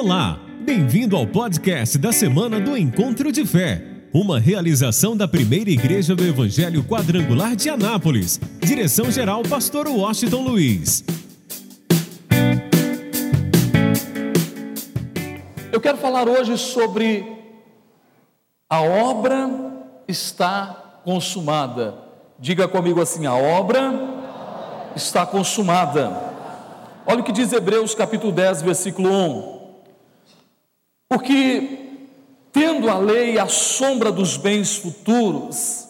Olá, bem-vindo ao podcast da semana do Encontro de Fé, uma realização da primeira igreja do Evangelho Quadrangular de Anápolis. Direção-geral, Pastor Washington Luiz. Eu quero falar hoje sobre a obra está consumada. Diga comigo assim: a obra está consumada. Olha o que diz Hebreus capítulo 10, versículo 1. Porque, tendo a lei a sombra dos bens futuros,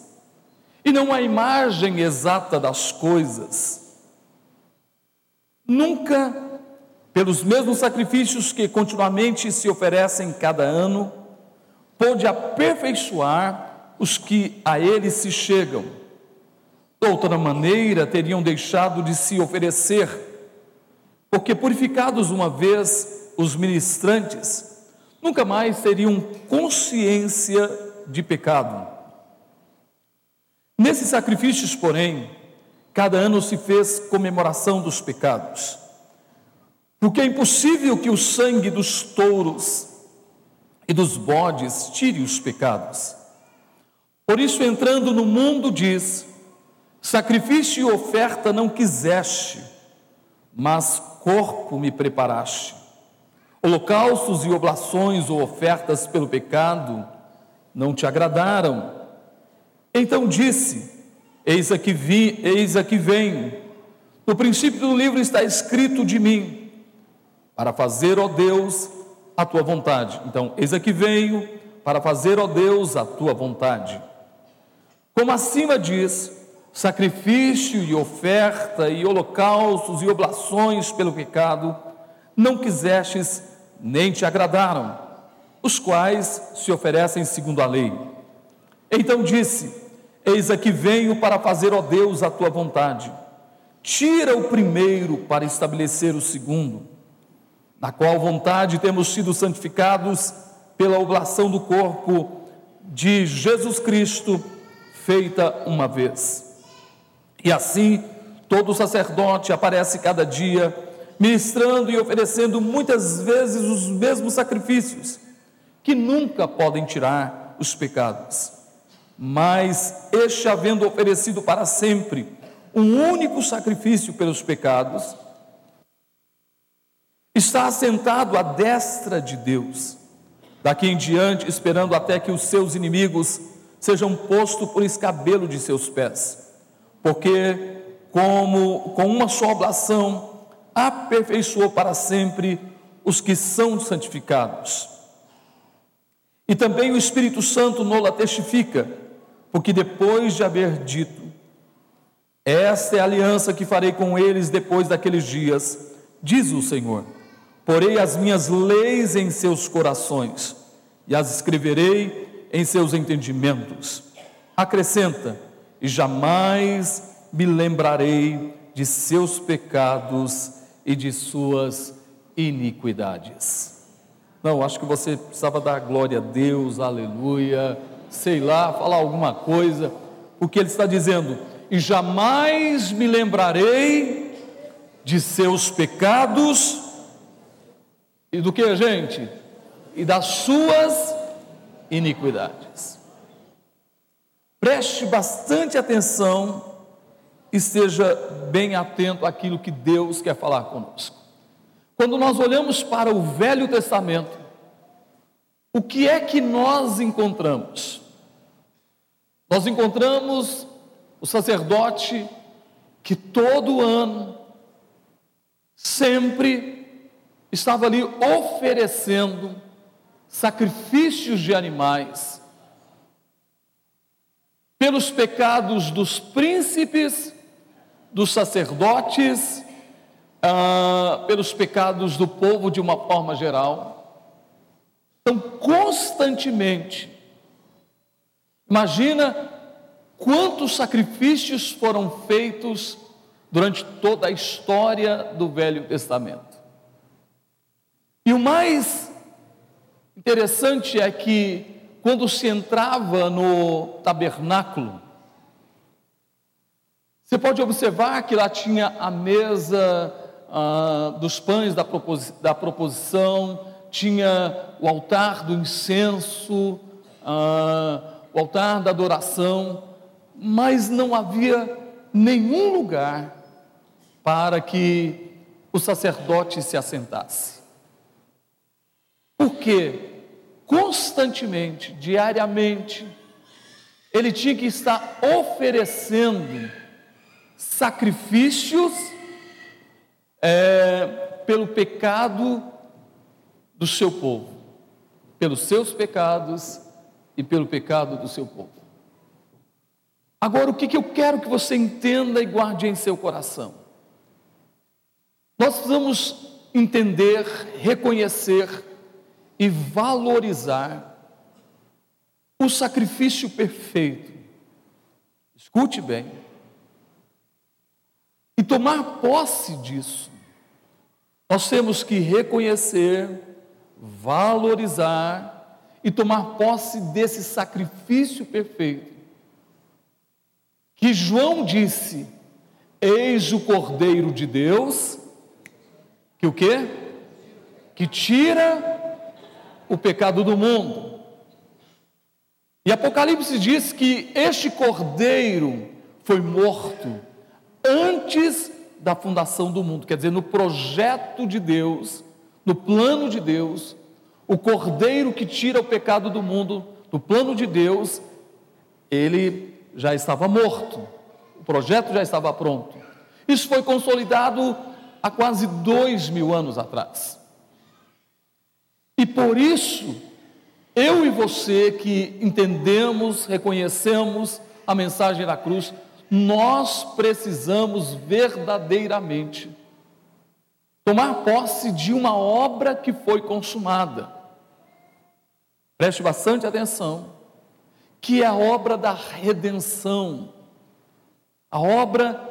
e não a imagem exata das coisas, nunca, pelos mesmos sacrifícios que continuamente se oferecem cada ano, pôde aperfeiçoar os que a ele se chegam. De outra maneira, teriam deixado de se oferecer, porque purificados uma vez os ministrantes, nunca mais teriam consciência de pecado. Nesses sacrifícios, porém, cada ano se fez comemoração dos pecados, porque é impossível que o sangue dos touros e dos bodes tire os pecados. Por isso, entrando no mundo, diz: sacrifício e oferta não quiseste, mas corpo me preparaste. Holocaustos e oblações ou ofertas pelo pecado não te agradaram. Então disse: Eis aqui vi, eis aqui venho. No princípio do livro está escrito de mim, para fazer, ó Deus, a tua vontade. Então, eis aqui venho para fazer, ó Deus, a tua vontade. Como acima diz, sacrifício e oferta e holocaustos e oblações pelo pecado não quisestes nem te agradaram, os quais se oferecem segundo a lei. Então disse: Eis aqui venho para fazer, ó Deus, a tua vontade. Tira o primeiro para estabelecer o segundo, na qual vontade temos sido santificados pela oblação do corpo de Jesus Cristo, feita uma vez. E assim, todo sacerdote aparece cada dia ministrando e oferecendo muitas vezes os mesmos sacrifícios, que nunca podem tirar os pecados. Mas este, havendo oferecido para sempre um único sacrifício pelos pecados, está assentado à destra de Deus, daqui em diante, esperando até que os seus inimigos sejam postos por escabelo de seus pés, porque como com uma só oblação aperfeiçoou para sempre os que são santificados. E também o Espírito Santo nola testifica, porque depois de haver dito, esta é a aliança que farei com eles depois daqueles dias, diz o Senhor. Porei as minhas leis em seus corações e as escreverei em seus entendimentos. Acrescenta, e jamais me lembrarei de seus pecados e de suas iniquidades. Não, acho que você precisava dar glória a Deus, aleluia, sei lá, falar alguma coisa, porque ele está dizendo: e jamais me lembrarei de seus pecados e do que, gente? E das suas iniquidades. Preste bastante atenção esteja bem atento àquilo que Deus quer falar conosco. Quando nós olhamos para o Velho Testamento, o que é que nós encontramos? Nós encontramos o sacerdote que todo ano, sempre, estava ali oferecendo sacrifícios de animais pelos pecados dos príncipes dos sacerdotes, ah, pelos pecados do povo de uma forma geral. Então, constantemente, imagina quantos sacrifícios foram feitos durante toda a história do Velho Testamento. E o mais interessante é que, quando se entrava no tabernáculo, você pode observar que lá tinha a mesa ah, dos pães da, da proposição, tinha o altar do incenso, ah, o altar da adoração, mas não havia nenhum lugar para que o sacerdote se assentasse. Porque constantemente, diariamente, ele tinha que estar oferecendo sacrifícios é, pelo pecado do seu povo, pelos seus pecados e pelo pecado do seu povo. Agora, o que, que eu quero que você entenda e guarde em seu coração? Nós precisamos entender, reconhecer e valorizar o sacrifício perfeito. Escute bem. E tomar posse disso. Nós temos que reconhecer, valorizar e tomar posse desse sacrifício perfeito. Que João disse: Eis o Cordeiro de Deus, que o quê? Que tira o pecado do mundo. E Apocalipse diz que este Cordeiro foi morto antes da fundação do mundo, quer dizer, no projeto de Deus, no plano de Deus, o cordeiro que tira o pecado do mundo, do plano de Deus, ele já estava morto, o projeto já estava pronto. Isso foi consolidado há quase dois mil anos atrás. E por isso, eu e você que entendemos, reconhecemos a mensagem da cruz, nós precisamos verdadeiramente tomar posse de uma obra que foi consumada. Preste bastante atenção, que é a obra da redenção, a obra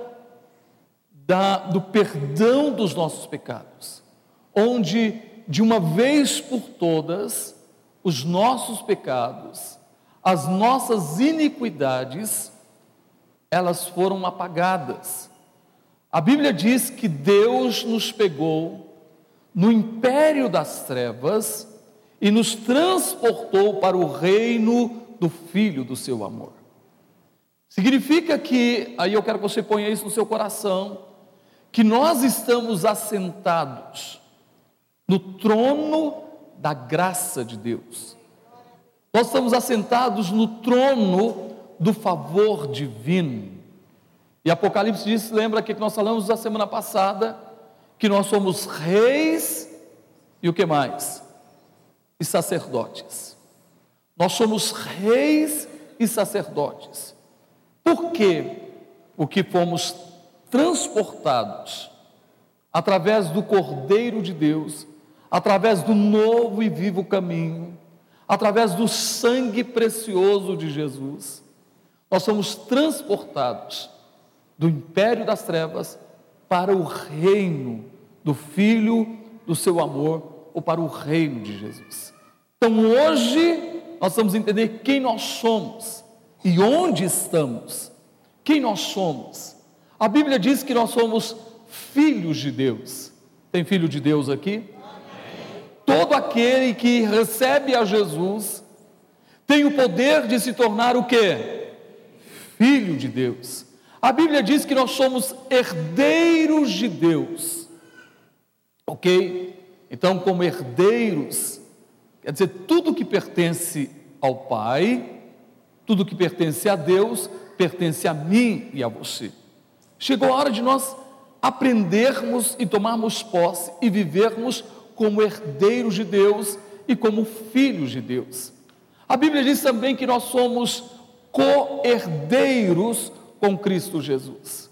da, do perdão dos nossos pecados, onde de uma vez por todas os nossos pecados, as nossas iniquidades, elas foram apagadas. A Bíblia diz que Deus nos pegou no império das trevas e nos transportou para o reino do Filho do seu amor. Significa que, aí eu quero que você ponha isso no seu coração, que nós estamos assentados no trono da graça de Deus. Nós estamos assentados no trono do favor divino. E Apocalipse diz, lembra que nós falamos da semana passada, que nós somos reis e o que mais? e sacerdotes. Nós somos reis e sacerdotes. Por quê? Porque fomos transportados através do Cordeiro de Deus, através do novo e vivo caminho, através do sangue precioso de Jesus. Nós somos transportados do império das trevas para o reino do Filho do seu amor ou para o reino de Jesus. Então hoje nós vamos entender quem nós somos e onde estamos. Quem nós somos? A Bíblia diz que nós somos filhos de Deus. Tem filho de Deus aqui? Todo aquele que recebe a Jesus tem o poder de se tornar o que? Filho de Deus. A Bíblia diz que nós somos herdeiros de Deus. Ok? Então, como herdeiros, quer dizer, tudo que pertence ao Pai, tudo que pertence a Deus, pertence a mim e a você. Chegou a hora de nós aprendermos e tomarmos posse e vivermos como herdeiros de Deus e como filhos de Deus. A Bíblia diz também que nós somos co-herdeiros com Cristo Jesus.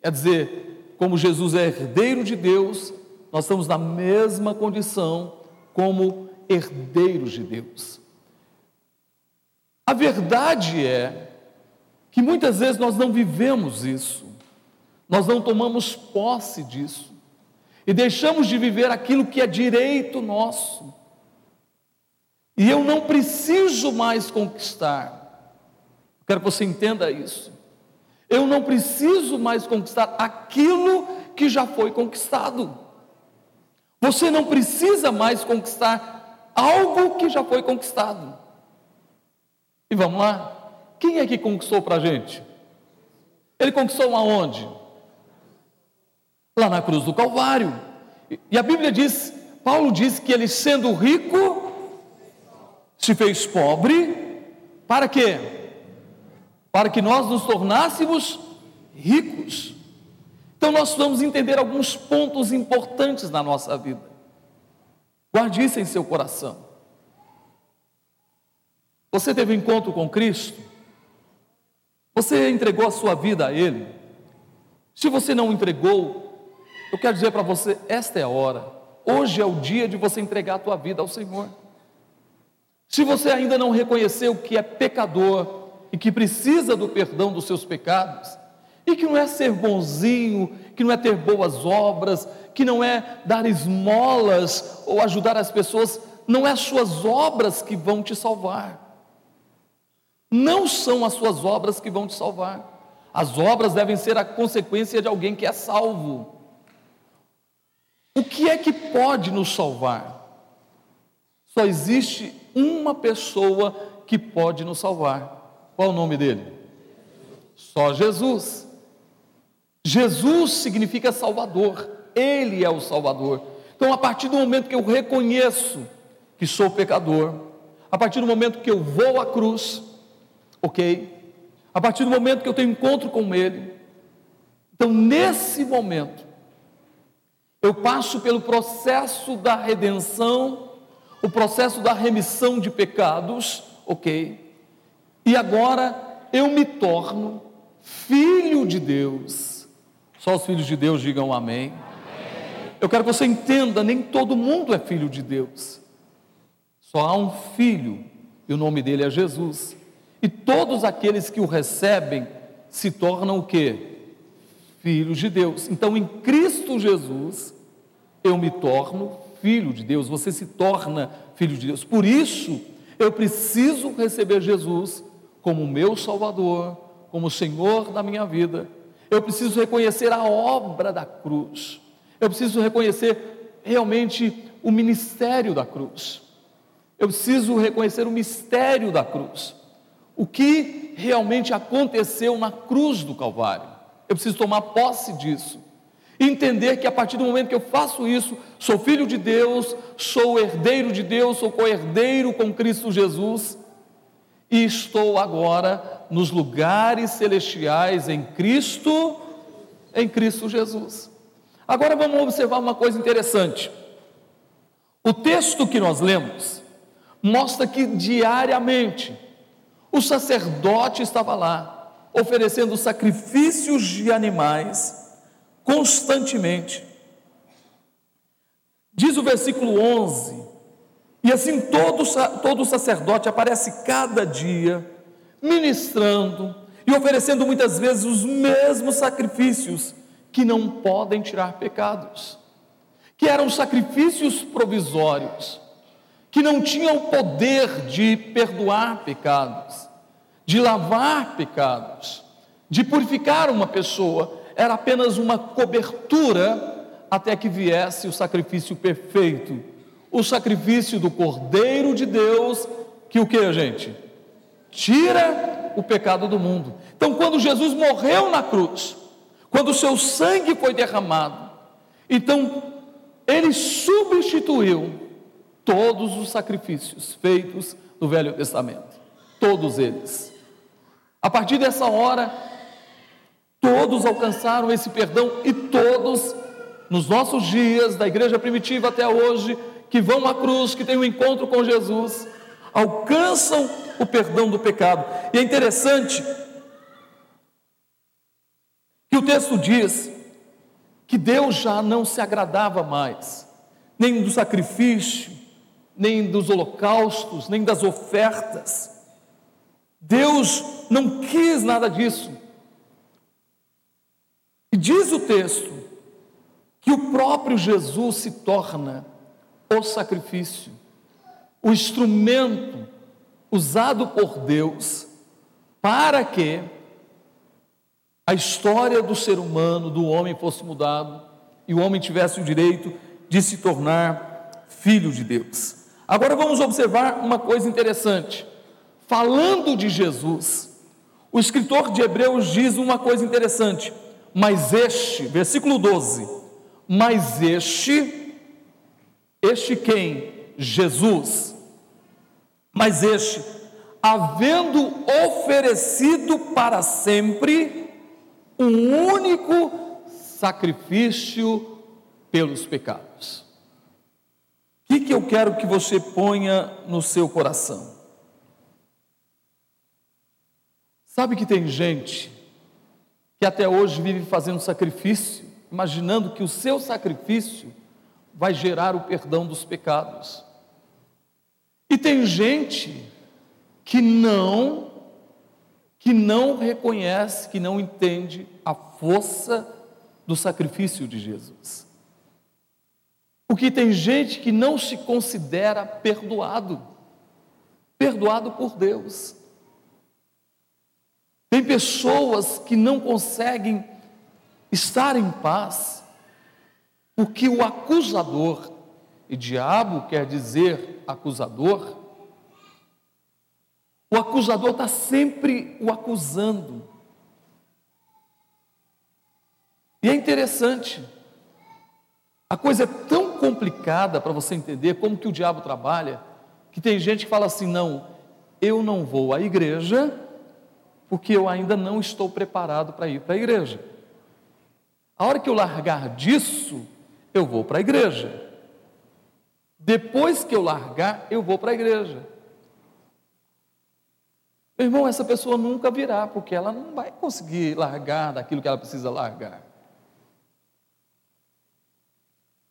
Quer dizer, como Jesus é herdeiro de Deus, nós estamos na mesma condição como herdeiros de Deus. A verdade é que muitas vezes nós não vivemos isso, nós não tomamos posse disso e deixamos de viver aquilo que é direito nosso. E eu não preciso mais conquistar. Quero que você entenda isso. Eu não preciso mais conquistar aquilo que já foi conquistado. Você não precisa mais conquistar algo que já foi conquistado. E vamos lá? Quem é que conquistou para a gente? Ele conquistou aonde? Lá na cruz do Calvário. E a Bíblia diz, Paulo diz que ele sendo rico, se fez pobre, para quê? Para que nós nos tornássemos ricos. Então nós vamos entender alguns pontos importantes na nossa vida. Guarde isso em seu coração. Você teve um encontro com Cristo? Você entregou a sua vida a Ele? Se você não entregou, eu quero dizer para você: esta é a hora. Hoje é o dia de você entregar a tua vida ao Senhor. Se você ainda não reconheceu que é pecador e que precisa do perdão dos seus pecados, e que não é ser bonzinho, que não é ter boas obras, que não é dar esmolas ou ajudar as pessoas, não é as suas obras que vão te salvar. Não são as suas obras que vão te salvar. As obras devem ser a consequência de alguém que é salvo. O que é que pode nos salvar? Só existe uma pessoa que pode nos salvar. Qual o nome dele? Só Jesus. Jesus significa Salvador, Ele é o Salvador. Então, a partir do momento que eu reconheço que sou pecador, a partir do momento que eu vou à cruz, ok? A partir do momento que eu tenho encontro com Ele, então nesse momento, eu passo pelo processo da redenção, o processo da remissão de pecados, ok? E agora eu me torno filho de Deus só os filhos de Deus digam amém. amém. Eu quero que você entenda: nem todo mundo é filho de Deus. Só há um filho, e o nome dele é Jesus. E todos aqueles que o recebem se tornam o que? Filhos de Deus. Então, em Cristo Jesus, eu me torno filho de Deus. Você se torna filho de Deus. Por isso, eu preciso receber Jesus como meu Salvador, como Senhor da minha vida. Eu preciso reconhecer a obra da cruz, eu preciso reconhecer realmente o ministério da cruz, eu preciso reconhecer o mistério da cruz, o que realmente aconteceu na cruz do Calvário. Eu preciso tomar posse disso, entender que a partir do momento que eu faço isso, sou filho de Deus, sou herdeiro de Deus, sou co-herdeiro com Cristo Jesus e estou agora nos lugares celestiais em Cristo, em Cristo Jesus. Agora vamos observar uma coisa interessante. O texto que nós lemos mostra que diariamente o sacerdote estava lá oferecendo sacrifícios de animais constantemente. Diz o versículo 11: E assim todo, todo sacerdote aparece cada dia ministrando e oferecendo muitas vezes os mesmos sacrifícios que não podem tirar pecados, que eram sacrifícios provisórios, que não tinham o poder de perdoar pecados, de lavar pecados, de purificar uma pessoa, era apenas uma cobertura até que viesse o sacrifício perfeito, o sacrifício do Cordeiro de Deus, que o que, gente? tira o pecado do mundo. Então, quando Jesus morreu na cruz, quando o seu sangue foi derramado, então ele substituiu todos os sacrifícios feitos no Velho Testamento, todos eles. A partir dessa hora, todos alcançaram esse perdão e todos, nos nossos dias, da igreja primitiva até hoje, que vão à cruz, que têm um encontro com Jesus, alcançam o perdão do pecado. E é interessante que o texto diz que Deus já não se agradava mais, nem do sacrifício, nem dos holocaustos, nem das ofertas. Deus não quis nada disso. E diz o texto que o próprio Jesus se torna o sacrifício, o instrumento usado por Deus para que a história do ser humano, do homem, fosse mudado e o homem tivesse o direito de se tornar filho de Deus. Agora vamos observar uma coisa interessante. Falando de Jesus, o escritor de Hebreus diz uma coisa interessante. Mas este, versículo 12, mas este, este quem? Jesus. Mas este, havendo oferecido para sempre um único sacrifício pelos pecados. O que, que eu quero que você ponha no seu coração? Sabe que tem gente que até hoje vive fazendo sacrifício, imaginando que o seu sacrifício vai gerar o perdão dos pecados. E tem gente que não que não reconhece, que não entende a força do sacrifício de Jesus. Porque tem gente que não se considera perdoado, perdoado por Deus. Tem pessoas que não conseguem estar em paz, porque o acusador, e diabo quer dizer acusador, o acusador está sempre o acusando. E é interessante, a coisa é tão complicada para você entender como que o diabo trabalha, que tem gente que fala assim: não, eu não vou à igreja, porque eu ainda não estou preparado para ir para a igreja. A hora que eu largar disso, eu vou para a igreja. Depois que eu largar, eu vou para a igreja. Meu irmão, essa pessoa nunca virá, porque ela não vai conseguir largar daquilo que ela precisa largar.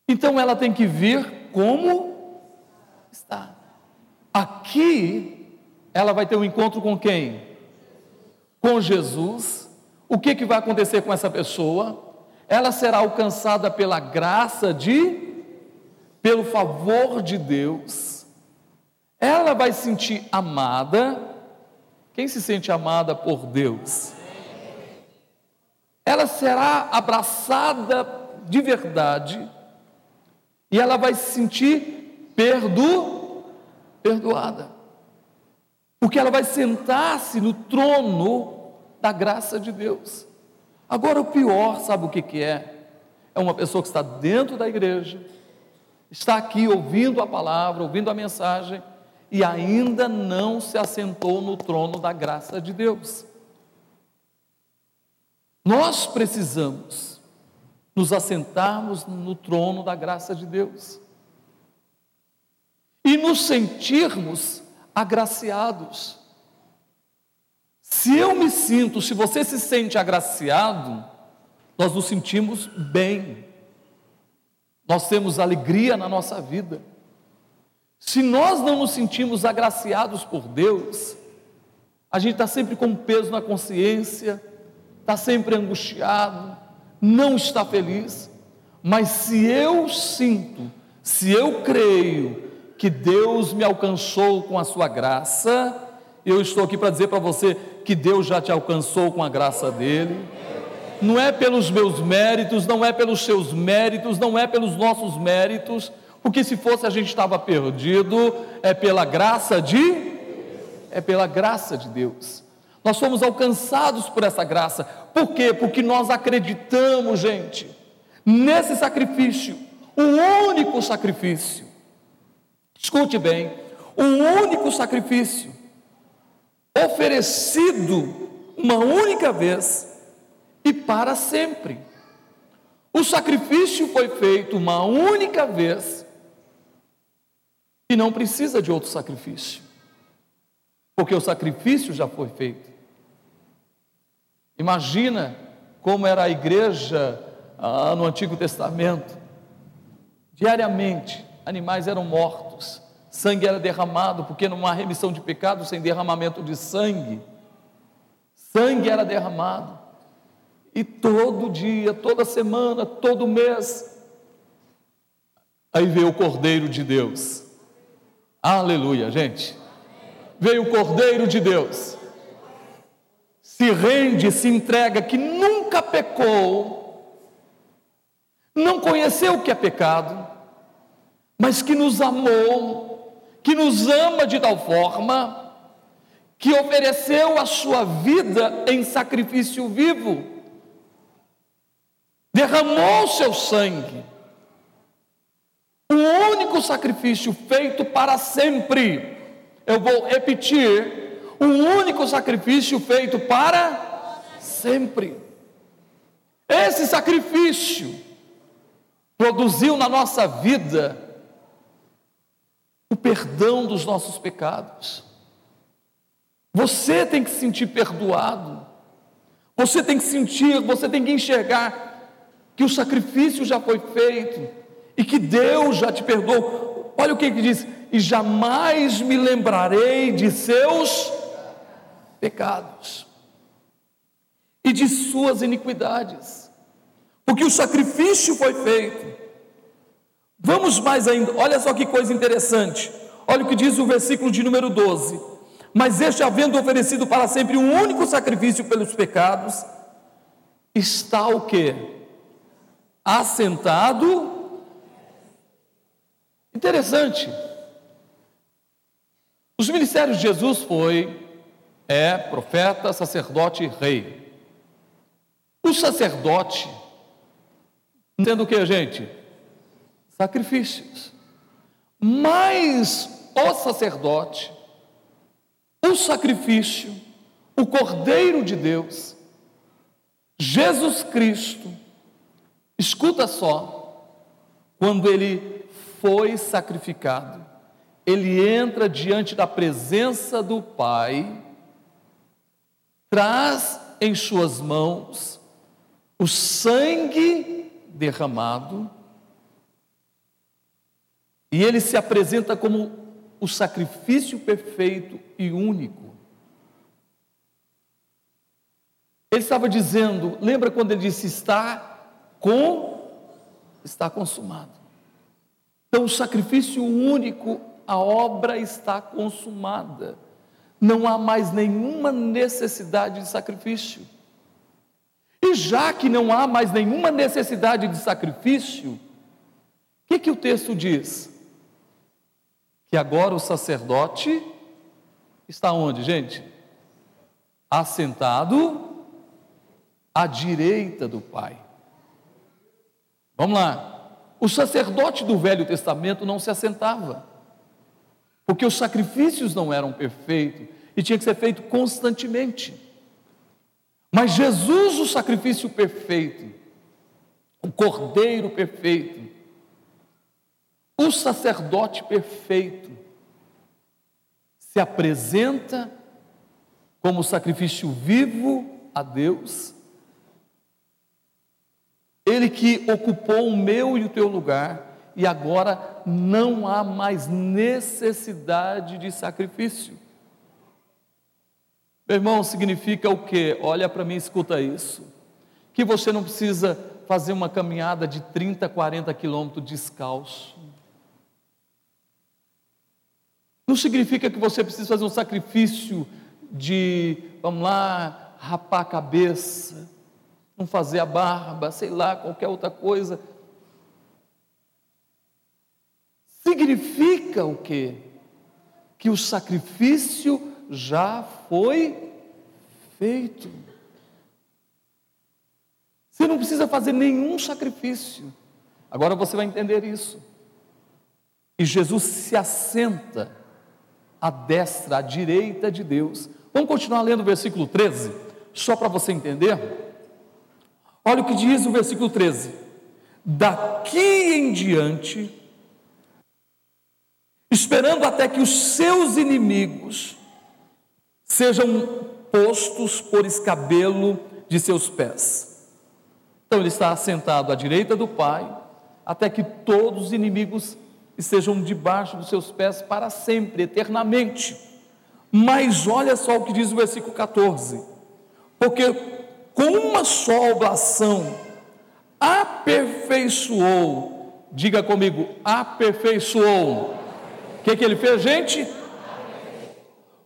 Então ela tem que vir como está. Aqui ela vai ter um encontro com quem? Com Jesus. O que, que vai acontecer com essa pessoa? Ela será alcançada pela graça de, pelo favor de Deus. Ela vai sentir amada quem se sente amada por Deus? Ela será abraçada de verdade e ela vai se sentir perdo, perdoada. Porque ela vai sentar-se no trono da graça de Deus. Agora, o pior, sabe o que, que é? É uma pessoa que está dentro da igreja, está aqui ouvindo a palavra, ouvindo a mensagem, e ainda não se assentou no trono da graça de Deus. Nós precisamos nos assentarmos no trono da graça de Deus e nos sentirmos agraciados. Se eu me sinto, se você se sente agraciado, nós nos sentimos bem, nós temos alegria na nossa vida. Se nós não nos sentimos agraciados por Deus, a gente está sempre com peso na consciência, está sempre angustiado, não está feliz. Mas se eu sinto, se eu creio que Deus me alcançou com a sua graça, eu estou aqui para dizer para você que Deus já te alcançou com a graça dele. Não é pelos meus méritos, não é pelos seus méritos, não é pelos nossos méritos, porque se fosse a gente estava perdido, é pela graça de é pela graça de Deus. Nós fomos alcançados por essa graça. Por quê? Porque nós acreditamos, gente, nesse sacrifício, o único sacrifício. Escute bem, o único sacrifício oferecido uma única vez e para sempre. O sacrifício foi feito uma única vez e não precisa de outro sacrifício, porque o sacrifício já foi feito. Imagina como era a igreja ah, no Antigo Testamento. Diariamente, animais eram mortos, sangue era derramado, porque não há remissão de pecados sem derramamento de sangue. Sangue era derramado. E todo dia, toda semana, todo mês, aí veio o Cordeiro de Deus Aleluia, gente. Veio o Cordeiro de Deus, se rende, se entrega, que nunca pecou, não conheceu o que é pecado, mas que nos amou, que nos ama de tal forma, que ofereceu a sua vida em sacrifício vivo, derramou seu sangue, o único sacrifício feito para sempre. Eu vou repetir: o único sacrifício feito para sempre. Esse sacrifício produziu na nossa vida o perdão dos nossos pecados. Você tem que se sentir perdoado. Você tem que sentir, você tem que enxergar que o sacrifício já foi feito e que Deus já te perdoou. Olha o que ele diz: e jamais me lembrarei de seus pecados e de suas iniquidades, porque o sacrifício foi feito. Vamos mais ainda, olha só que coisa interessante. Olha o que diz o versículo de número 12: Mas este, havendo oferecido para sempre um único sacrifício pelos pecados, está o que? Assentado. Interessante. Os ministérios de Jesus foi, é, profeta, sacerdote e rei. O sacerdote, entendo o que, gente? Sacrifícios. Mas o sacerdote, o sacrifício, o Cordeiro de Deus, Jesus Cristo, escuta só, quando ele foi sacrificado, ele entra diante da presença do Pai, traz em suas mãos o sangue derramado, e ele se apresenta como o sacrifício perfeito e único. Ele estava dizendo, lembra quando ele disse está com está consumado. Então o sacrifício único a obra está consumada. Não há mais nenhuma necessidade de sacrifício. E já que não há mais nenhuma necessidade de sacrifício, o que, que o texto diz? Que agora o sacerdote está onde, gente? Assentado à direita do Pai. Vamos lá. O sacerdote do Velho Testamento não se assentava porque os sacrifícios não eram perfeitos e tinha que ser feito constantemente. Mas Jesus, o sacrifício perfeito, o cordeiro perfeito, o sacerdote perfeito, se apresenta como sacrifício vivo a Deus, ele que ocupou o meu e o teu lugar, e agora não há mais necessidade de sacrifício. Meu irmão, significa o quê? Olha para mim, escuta isso. Que você não precisa fazer uma caminhada de 30, 40 quilômetros descalço. Não significa que você precisa fazer um sacrifício de, vamos lá, rapar a cabeça, não fazer a barba, sei lá, qualquer outra coisa. Significa o quê? Que o sacrifício já foi feito. Você não precisa fazer nenhum sacrifício. Agora você vai entender isso. E Jesus se assenta à destra, à direita de Deus. Vamos continuar lendo o versículo 13, só para você entender. Olha o que diz o versículo 13: Daqui em diante esperando até que os seus inimigos sejam postos por escabelo de seus pés. Então ele está sentado à direita do Pai, até que todos os inimigos estejam debaixo dos seus pés para sempre, eternamente. Mas olha só o que diz o versículo 14: porque com uma só oblação aperfeiçoou, diga comigo, aperfeiçoou o que, que ele fez, gente?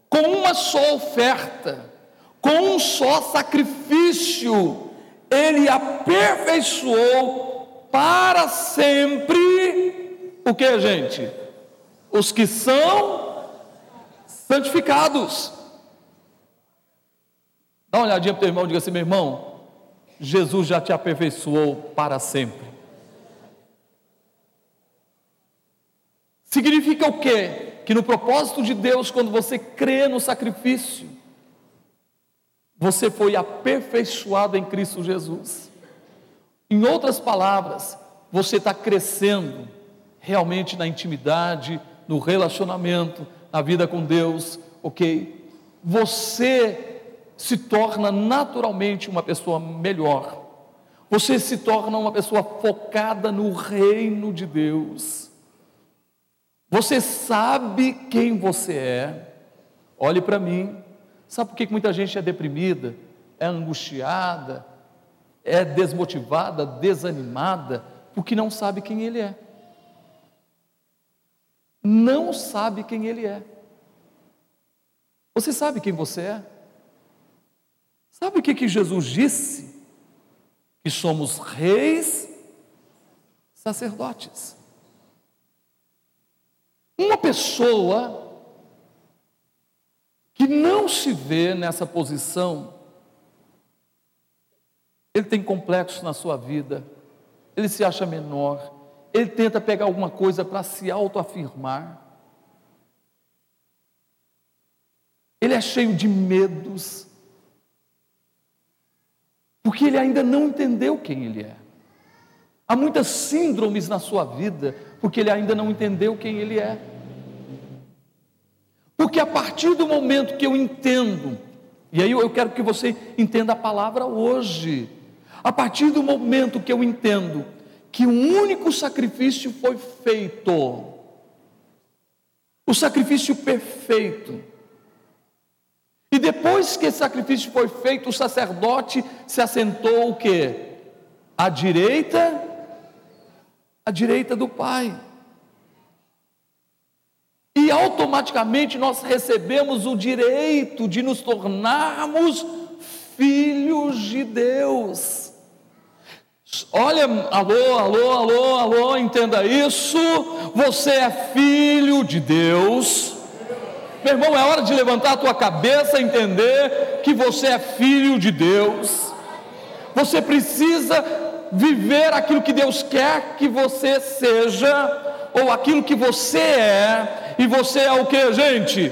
Com uma só oferta, com um só sacrifício, ele aperfeiçoou para sempre o que, gente? Os que são santificados. Dá uma olhadinha para o teu irmão e diga assim: meu irmão, Jesus já te aperfeiçoou para sempre. Significa o quê? Que no propósito de Deus, quando você crê no sacrifício, você foi aperfeiçoado em Cristo Jesus. Em outras palavras, você está crescendo realmente na intimidade, no relacionamento, na vida com Deus, ok? Você se torna naturalmente uma pessoa melhor, você se torna uma pessoa focada no reino de Deus, você sabe quem você é, olhe para mim, sabe por que muita gente é deprimida, é angustiada, é desmotivada, desanimada, porque não sabe quem Ele é. Não sabe quem Ele é. Você sabe quem você é? Sabe o que, que Jesus disse? Que somos reis, sacerdotes. Uma pessoa que não se vê nessa posição, ele tem complexo na sua vida, ele se acha menor, ele tenta pegar alguma coisa para se autoafirmar. Ele é cheio de medos, porque ele ainda não entendeu quem ele é. Há muitas síndromes na sua vida, porque ele ainda não entendeu quem ele é. Porque a partir do momento que eu entendo, e aí eu quero que você entenda a palavra hoje, a partir do momento que eu entendo que um único sacrifício foi feito, o sacrifício perfeito, e depois que esse sacrifício foi feito, o sacerdote se assentou o quê? À direita, à direita do Pai. E automaticamente nós recebemos o direito de nos tornarmos filhos de Deus. Olha, alô, alô, alô, alô, entenda isso. Você é filho de Deus. Meu irmão, é hora de levantar a tua cabeça e entender que você é filho de Deus. Você precisa viver aquilo que Deus quer que você seja, ou aquilo que você é, e você é o que, gente?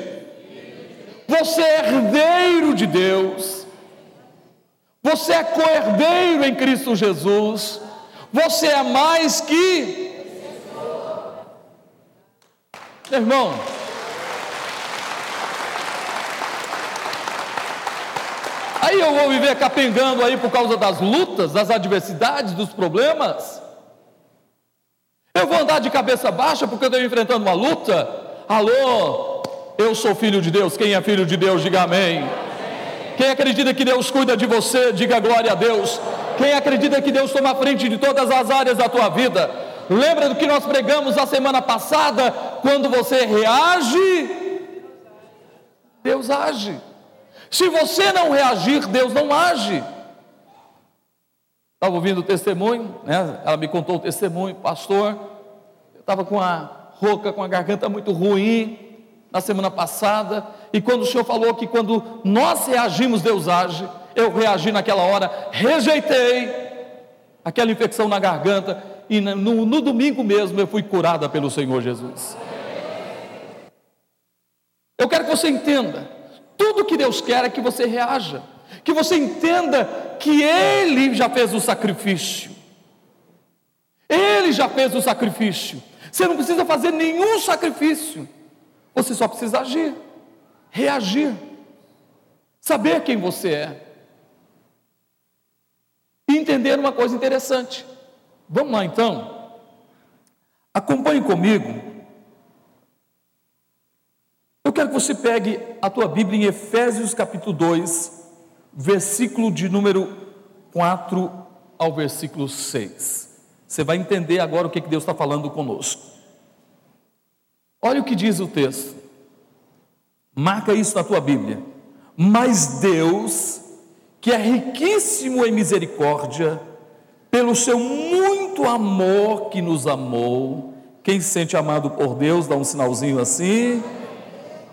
Você é herdeiro de Deus. Você é coerdeiro em Cristo Jesus. Você é mais que. Irmão, aí eu vou viver capengando aí por causa das lutas, das adversidades, dos problemas. Eu vou andar de cabeça baixa porque eu estou enfrentando uma luta. Alô, eu sou filho de Deus. Quem é filho de Deus, diga amém. Quem acredita que Deus cuida de você, diga glória a Deus. Quem acredita que Deus toma frente de todas as áreas da tua vida, lembra do que nós pregamos a semana passada? Quando você reage, Deus age. Se você não reagir, Deus não age. Estava ouvindo o testemunho, né? ela me contou o testemunho, pastor. Eu estava com a rouca, com a garganta muito ruim, na semana passada, e quando o Senhor falou que quando nós reagimos, Deus age, eu reagi naquela hora, rejeitei aquela infecção na garganta, e no, no domingo mesmo eu fui curada pelo Senhor Jesus. Eu quero que você entenda, tudo que Deus quer é que você reaja, que você entenda que Ele já fez o sacrifício, Ele já fez o sacrifício, você não precisa fazer nenhum sacrifício. Você só precisa agir, reagir, saber quem você é. E entender uma coisa interessante. Vamos lá então. Acompanhe comigo. Eu quero que você pegue a tua Bíblia em Efésios capítulo 2, versículo de número 4 ao versículo 6. Você vai entender agora o que Deus está falando conosco. Olha o que diz o texto. Marca isso na tua Bíblia. Mas Deus, que é riquíssimo em misericórdia, pelo seu muito amor que nos amou, Quem se sente amado por Deus, dá um sinalzinho assim.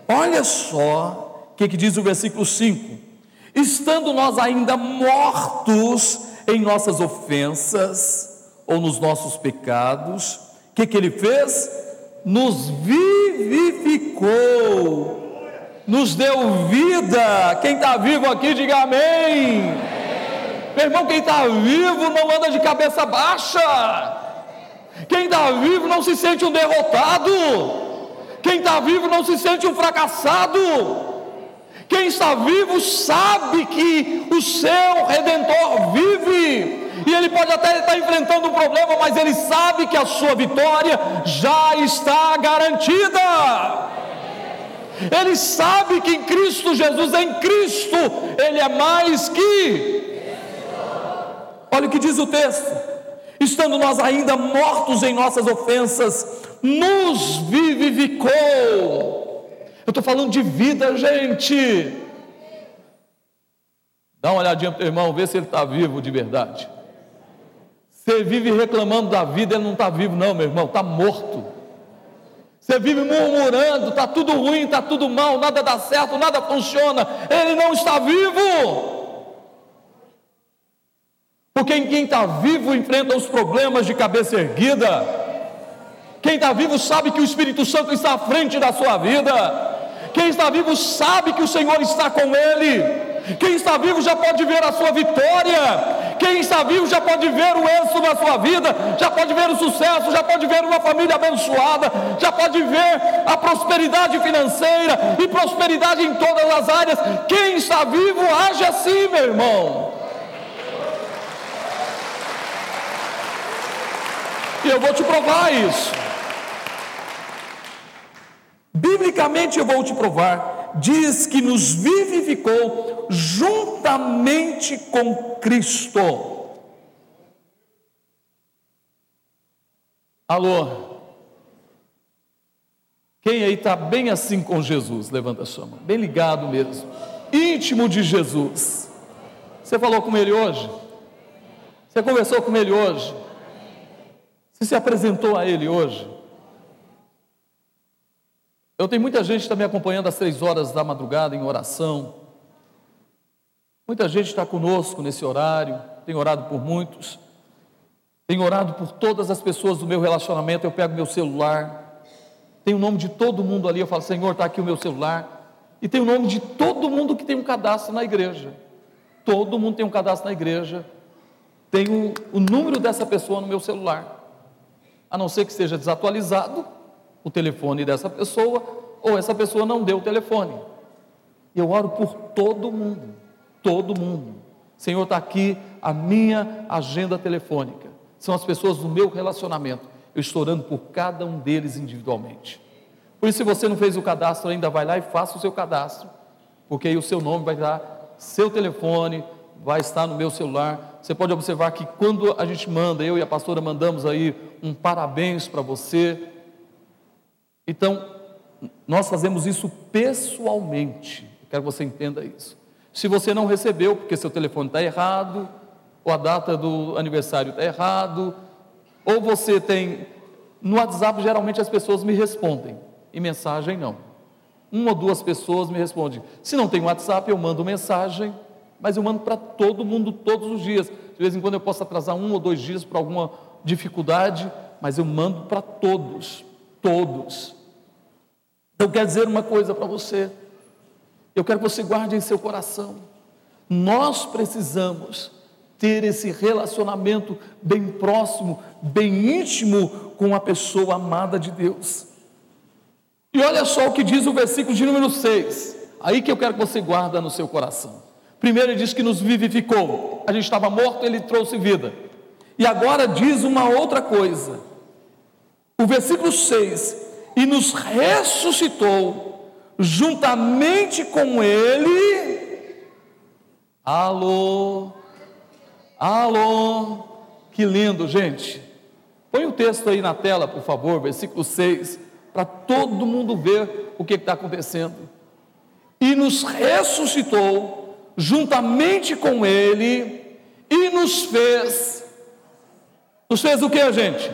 Olha só o que, que diz o versículo 5: Estando nós ainda mortos em nossas ofensas ou nos nossos pecados, o que, que ele fez? Nos vivificou, nos deu vida. Quem está vivo aqui, diga amém. Meu irmão, quem está vivo não anda de cabeça baixa. Quem está vivo não se sente um derrotado. Quem está vivo não se sente um fracassado. Quem está vivo sabe que o seu redentor vive. E ele pode até estar enfrentando um problema, mas ele sabe que a sua vitória já está garantida. Ele sabe que em Cristo Jesus, em Cristo, ele é mais que. Olha o que diz o texto estando nós ainda mortos em nossas ofensas, nos vivificou. Eu estou falando de vida, gente. Dá uma olhadinha para o irmão, vê se ele está vivo de verdade. Você vive reclamando da vida, ele não está vivo, não, meu irmão, está morto. Você vive murmurando, está tudo ruim, está tudo mal, nada dá certo, nada funciona, ele não está vivo. Porque quem está vivo enfrenta os problemas de cabeça erguida. Quem está vivo sabe que o Espírito Santo está à frente da sua vida. Quem está vivo sabe que o Senhor está com ele. Quem está vivo já pode ver a sua vitória. Quem está vivo já pode ver o êxito na sua vida, já pode ver o sucesso, já pode ver uma família abençoada, já pode ver a prosperidade financeira e prosperidade em todas as áreas. Quem está vivo age assim, meu irmão. E eu vou te provar isso. Biblicamente eu vou te provar. Diz que nos vivificou juntamente com Cristo. Alô? Quem aí está bem assim com Jesus? Levanta a sua mão. Bem ligado mesmo. Íntimo de Jesus. Você falou com ele hoje? Você conversou com ele hoje? Você se apresentou a Ele hoje? Eu tenho muita gente que está me acompanhando às três horas da madrugada em oração. Muita gente está conosco nesse horário, tem orado por muitos, tenho orado por todas as pessoas do meu relacionamento. Eu pego meu celular, tem o nome de todo mundo ali. Eu falo, Senhor, está aqui o meu celular. E tem o nome de todo mundo que tem um cadastro na igreja. Todo mundo tem um cadastro na igreja. Tenho o número dessa pessoa no meu celular a não ser que seja desatualizado o telefone dessa pessoa, ou essa pessoa não deu o telefone. Eu oro por todo mundo, todo mundo. Senhor, está aqui a minha agenda telefônica. São as pessoas do meu relacionamento. Eu estou orando por cada um deles individualmente. Por isso, se você não fez o cadastro ainda, vai lá e faça o seu cadastro, porque aí o seu nome vai dar, seu telefone vai estar no meu celular. Você pode observar que quando a gente manda, eu e a pastora mandamos aí um parabéns para você. Então, nós fazemos isso pessoalmente. quero que você entenda isso. Se você não recebeu, porque seu telefone está errado, ou a data do aniversário está errado, ou você tem. No WhatsApp, geralmente as pessoas me respondem, e mensagem não. Uma ou duas pessoas me respondem. Se não tem WhatsApp, eu mando mensagem, mas eu mando para todo mundo todos os dias. De vez em quando eu posso atrasar um ou dois dias para alguma dificuldade, mas eu mando para todos, todos. Eu quero dizer uma coisa para você, eu quero que você guarde em seu coração. Nós precisamos ter esse relacionamento bem próximo, bem íntimo com a pessoa amada de Deus. E olha só o que diz o versículo de número 6, aí que eu quero que você guarda no seu coração. Primeiro ele diz que nos vivificou, a gente estava morto, ele trouxe vida. E agora diz uma outra coisa. O versículo 6: E nos ressuscitou juntamente com Ele. Alô, alô, que lindo, gente. Põe o texto aí na tela, por favor, versículo 6, para todo mundo ver o que está acontecendo. E nos ressuscitou juntamente com Ele e nos fez nos fez o que, gente?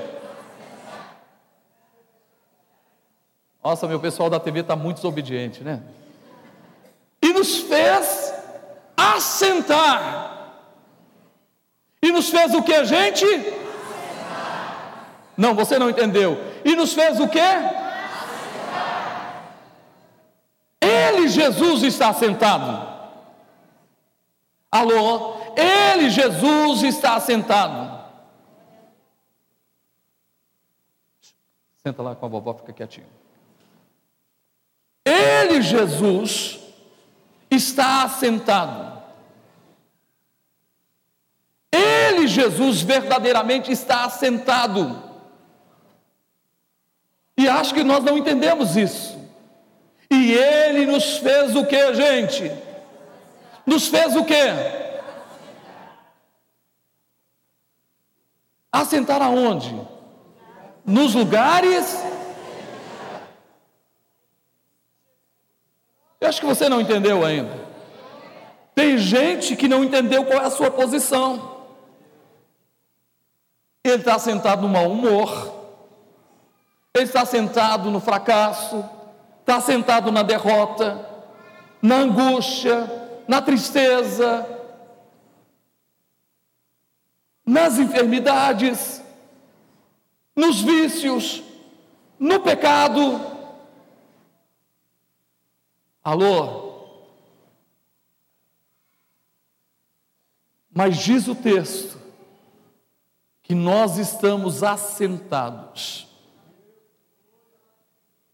Nossa, meu pessoal da TV está muito desobediente, né? E nos fez assentar. E nos fez o que, gente? Não, você não entendeu. E nos fez o que? Ele, Jesus, está sentado. Alô? Ele, Jesus, está sentado. Senta lá com a vovó, fica quietinho. Ele, Jesus, está assentado. Ele, Jesus, verdadeiramente está assentado. E acho que nós não entendemos isso. E Ele nos fez o que, gente? Nos fez o que? Assentar aonde? Nos lugares acho que você não entendeu ainda. Tem gente que não entendeu qual é a sua posição. Ele está sentado no mau humor, ele está sentado no fracasso, está sentado na derrota, na angústia, na tristeza, nas enfermidades, nos vícios, no pecado. Alô? Mas diz o texto que nós estamos assentados.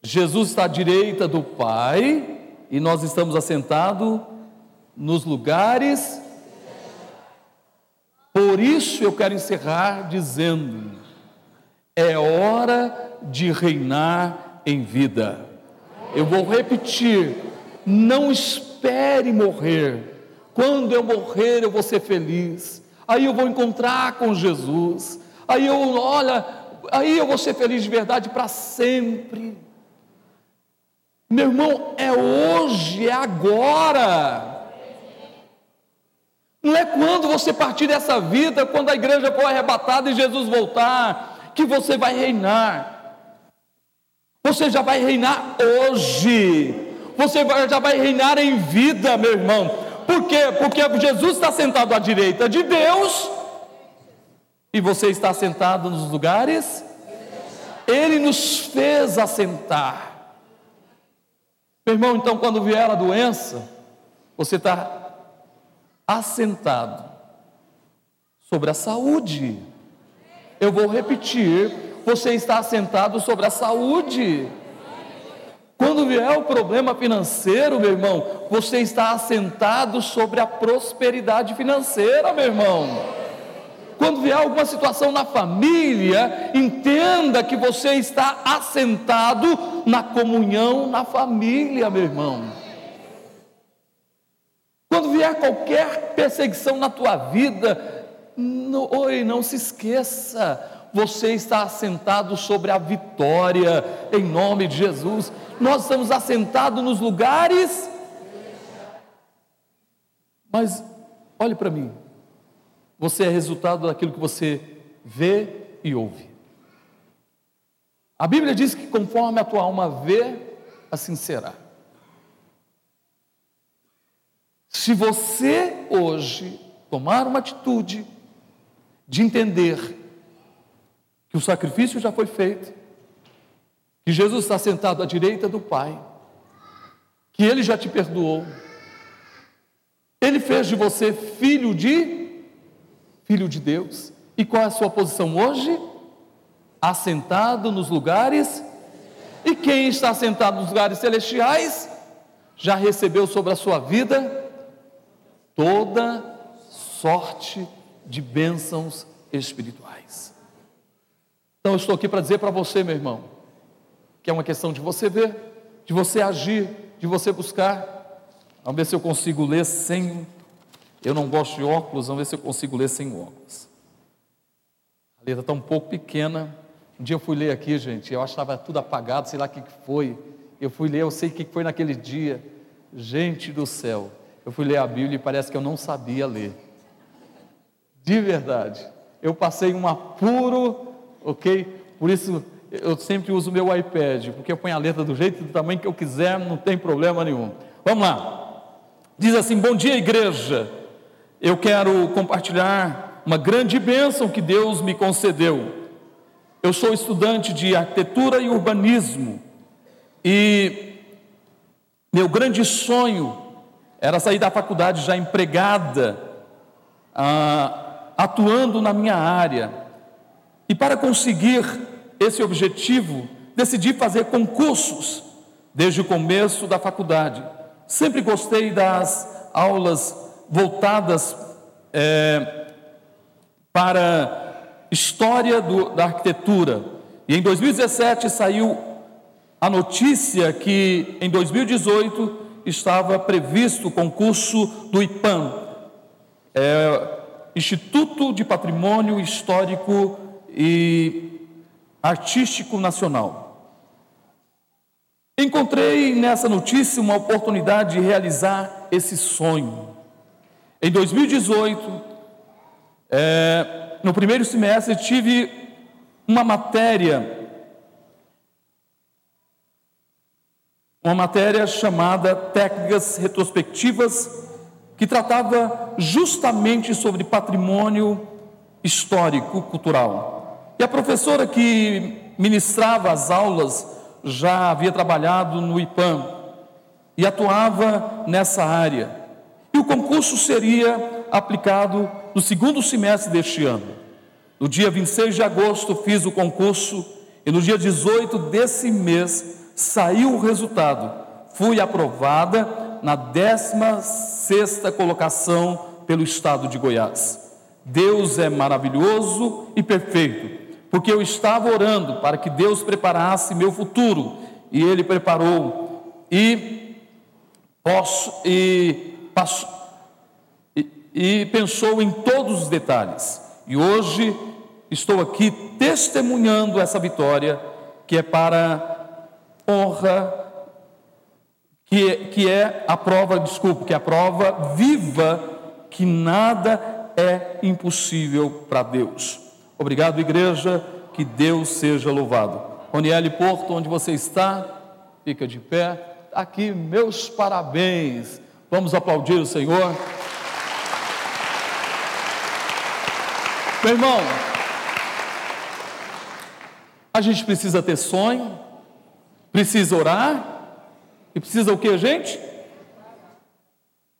Jesus está à direita do Pai e nós estamos assentados nos lugares. Por isso eu quero encerrar dizendo: é hora de reinar em vida. Eu vou repetir: não espere morrer. Quando eu morrer, eu vou ser feliz. Aí eu vou encontrar com Jesus. Aí eu, olha, aí eu vou ser feliz de verdade para sempre. Meu irmão, é hoje, é agora. Não é quando você partir dessa vida, quando a igreja for arrebatada e Jesus voltar, que você vai reinar. Você já vai reinar hoje você já vai reinar em vida, meu irmão. Por quê? Porque Jesus está sentado à direita de Deus e você está sentado nos lugares. Ele nos fez assentar. Meu irmão, então quando vier a doença, você está assentado sobre a saúde. Eu vou repetir: você está assentado sobre a saúde. Quando vier o problema financeiro, meu irmão, você está assentado sobre a prosperidade financeira, meu irmão. Quando vier alguma situação na família, entenda que você está assentado na comunhão na família, meu irmão. Quando vier qualquer perseguição na tua vida, não, oi, não se esqueça, você está assentado sobre a vitória, em nome de Jesus nós estamos assentados nos lugares. Mas olhe para mim, você é resultado daquilo que você vê e ouve. A Bíblia diz que conforme a tua alma vê, assim será. Se você hoje tomar uma atitude de entender que o sacrifício já foi feito, que Jesus está sentado à direita do Pai, que Ele já te perdoou, Ele fez de você filho de filho de Deus. E qual é a sua posição hoje? Assentado nos lugares. E quem está sentado nos lugares celestiais já recebeu sobre a sua vida toda sorte de bênçãos espirituais. Então eu estou aqui para dizer para você, meu irmão, que é uma questão de você ver, de você agir, de você buscar. Vamos ver se eu consigo ler sem. Eu não gosto de óculos, vamos ver se eu consigo ler sem óculos. A letra está um pouco pequena. Um dia eu fui ler aqui, gente, eu achava tudo apagado, sei lá o que foi. Eu fui ler, eu sei o que foi naquele dia. Gente do céu, eu fui ler a Bíblia e parece que eu não sabia ler. De verdade. Eu passei um apuro, ok? Por isso eu sempre uso o meu iPad, porque eu ponho a letra do jeito e do tamanho que eu quiser, não tem problema nenhum. Vamos lá. Diz assim: Bom dia, igreja. Eu quero compartilhar uma grande bênção que Deus me concedeu. Eu sou estudante de arquitetura e urbanismo e meu grande sonho era sair da faculdade já empregada, ah, atuando na minha área. E para conseguir esse objetivo, decidi fazer concursos desde o começo da faculdade. Sempre gostei das aulas voltadas é, para história do, da arquitetura. E em 2017 saiu a notícia que em 2018 estava previsto o concurso do IPAM, é, Instituto de Patrimônio Histórico e Artístico Nacional. Encontrei nessa notícia uma oportunidade de realizar esse sonho. Em 2018, é, no primeiro semestre, tive uma matéria, uma matéria chamada Técnicas Retrospectivas, que tratava justamente sobre patrimônio histórico cultural. E a professora que ministrava as aulas já havia trabalhado no IPAM e atuava nessa área. E o concurso seria aplicado no segundo semestre deste ano. No dia 26 de agosto fiz o concurso e no dia 18 desse mês saiu o resultado. Fui aprovada na 16 colocação pelo estado de Goiás. Deus é maravilhoso e perfeito, porque eu estava orando para que Deus preparasse meu futuro e ele preparou e posso e passou e pensou em todos os detalhes. E hoje estou aqui testemunhando essa vitória, que é para honra, que é, que é a prova, desculpe, que é a prova viva que nada é impossível para Deus. Obrigado, igreja, que Deus seja louvado. Roniele Porto, onde você está, fica de pé. Aqui, meus parabéns. Vamos aplaudir o Senhor. Meu irmão, a gente precisa ter sonho, precisa orar, e precisa o que, gente?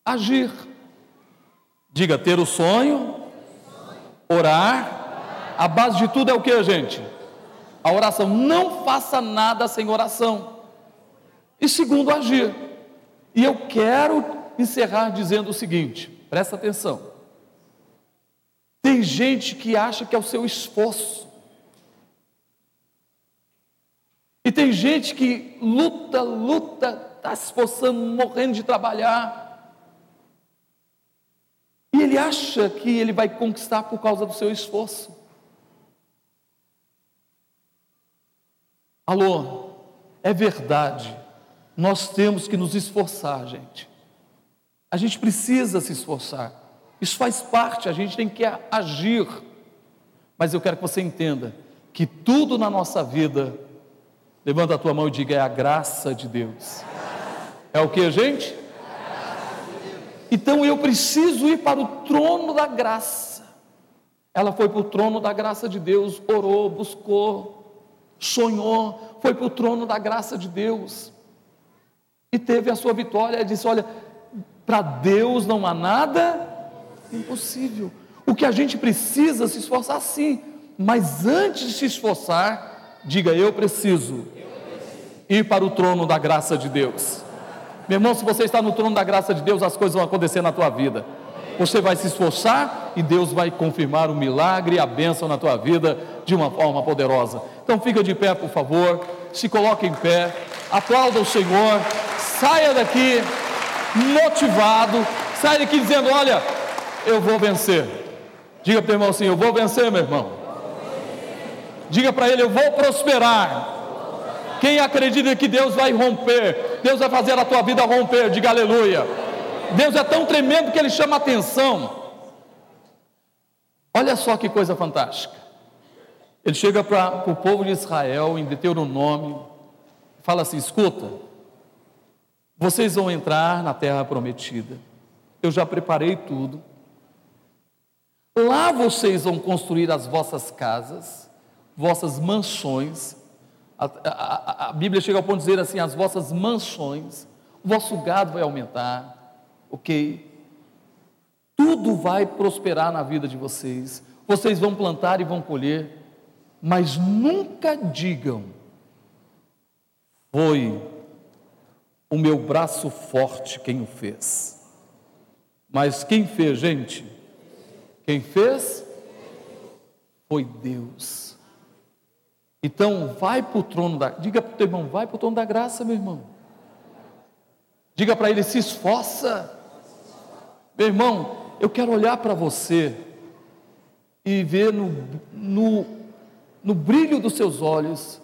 Agir. Diga, ter o sonho, orar, a base de tudo é o que, gente? A oração. Não faça nada sem oração. E segundo, agir. E eu quero encerrar dizendo o seguinte: presta atenção. Tem gente que acha que é o seu esforço. E tem gente que luta, luta, está se esforçando, morrendo de trabalhar. E ele acha que ele vai conquistar por causa do seu esforço. Alô, é verdade, nós temos que nos esforçar, gente. A gente precisa se esforçar. Isso faz parte, a gente tem que agir. Mas eu quero que você entenda que tudo na nossa vida, levanta a tua mão e diga: é a graça de Deus. É o que, gente? Então eu preciso ir para o trono da graça. Ela foi para o trono da graça de Deus, orou, buscou, sonhou, foi para o trono da graça de Deus e teve a sua vitória. Disse: Olha, para Deus não há nada Impossível. O que a gente precisa se esforçar sim, mas antes de se esforçar, diga eu preciso ir para o trono da graça de Deus. Meu irmão, se você está no trono da graça de Deus, as coisas vão acontecer na tua vida. Você vai se esforçar e Deus vai confirmar o milagre e a bênção na tua vida de uma forma poderosa. Então fica de pé, por favor, se coloque em pé, aplauda o Senhor, saia daqui motivado, saia daqui dizendo: olha, eu vou vencer. Diga para o irmão assim: Eu vou vencer, meu irmão. Diga para ele: Eu vou prosperar. Quem acredita que Deus vai romper, Deus vai fazer a tua vida romper, diga aleluia. Deus é tão tremendo que ele chama atenção. Olha só que coisa fantástica. Ele chega para o povo de Israel em Deuteronômio, fala assim: escuta, vocês vão entrar na terra prometida, eu já preparei tudo, lá vocês vão construir as vossas casas, vossas mansões, a, a, a, Bíblia chega ao ponto de dizer assim: as vossas mansões, o vosso gado vai aumentar, ok? Tudo vai prosperar na vida de vocês, vocês vão plantar e vão colher, mas nunca digam, foi o meu braço forte quem o fez. Mas quem fez, gente? Quem fez? Foi Deus. Então, vai para o trono da. Diga para o teu irmão, vai para o trono da graça, meu irmão. Diga para ele, se esforça. Meu irmão, eu quero olhar para você e ver no, no, no brilho dos seus olhos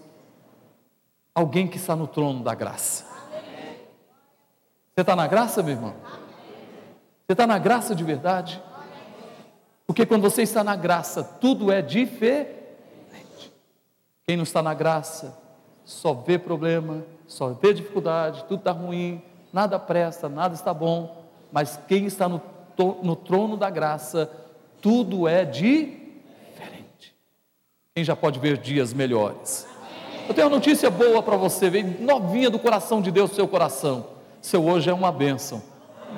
alguém que está no trono da graça. Você está na graça, meu irmão? Você está na graça de verdade? Porque quando você está na graça, tudo é diferente. Quem não está na graça só vê problema, só vê dificuldade, tudo está ruim, nada presta, nada está bom. Mas quem está no, no trono da graça, tudo é diferente. Quem já pode ver dias melhores? Eu tenho uma notícia boa para você, vem novinha do coração de Deus, seu coração. Seu hoje é uma bênção,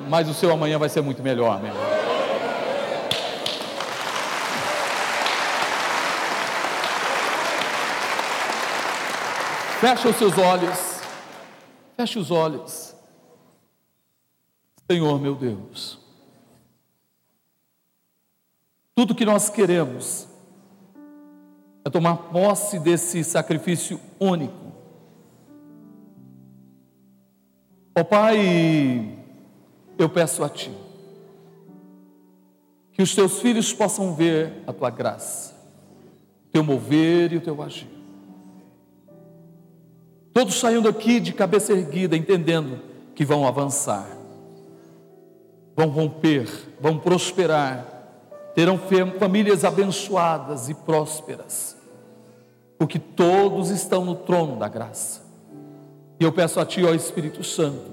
mas o seu amanhã vai ser muito melhor. Fecha os seus olhos. Feche os olhos. Senhor meu Deus. Tudo que nós queremos é tomar posse desse sacrifício único. Ó oh, Pai, eu peço a Ti que os Teus filhos possam ver a Tua graça, o Teu mover e o Teu agir. Todos saindo daqui de cabeça erguida, entendendo que vão avançar, vão romper, vão prosperar, terão famílias abençoadas e prósperas, porque todos estão no trono da graça. E eu peço a Ti, ó Espírito Santo,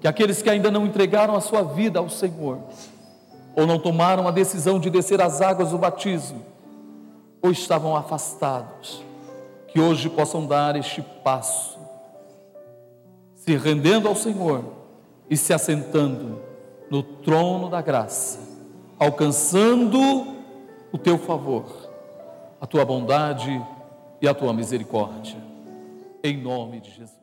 que aqueles que ainda não entregaram a sua vida ao Senhor, ou não tomaram a decisão de descer as águas do batismo, ou estavam afastados, que hoje possam dar este passo, se rendendo ao Senhor e se assentando no trono da graça, alcançando o teu favor, a tua bondade e a tua misericórdia. Em nome de Jesus.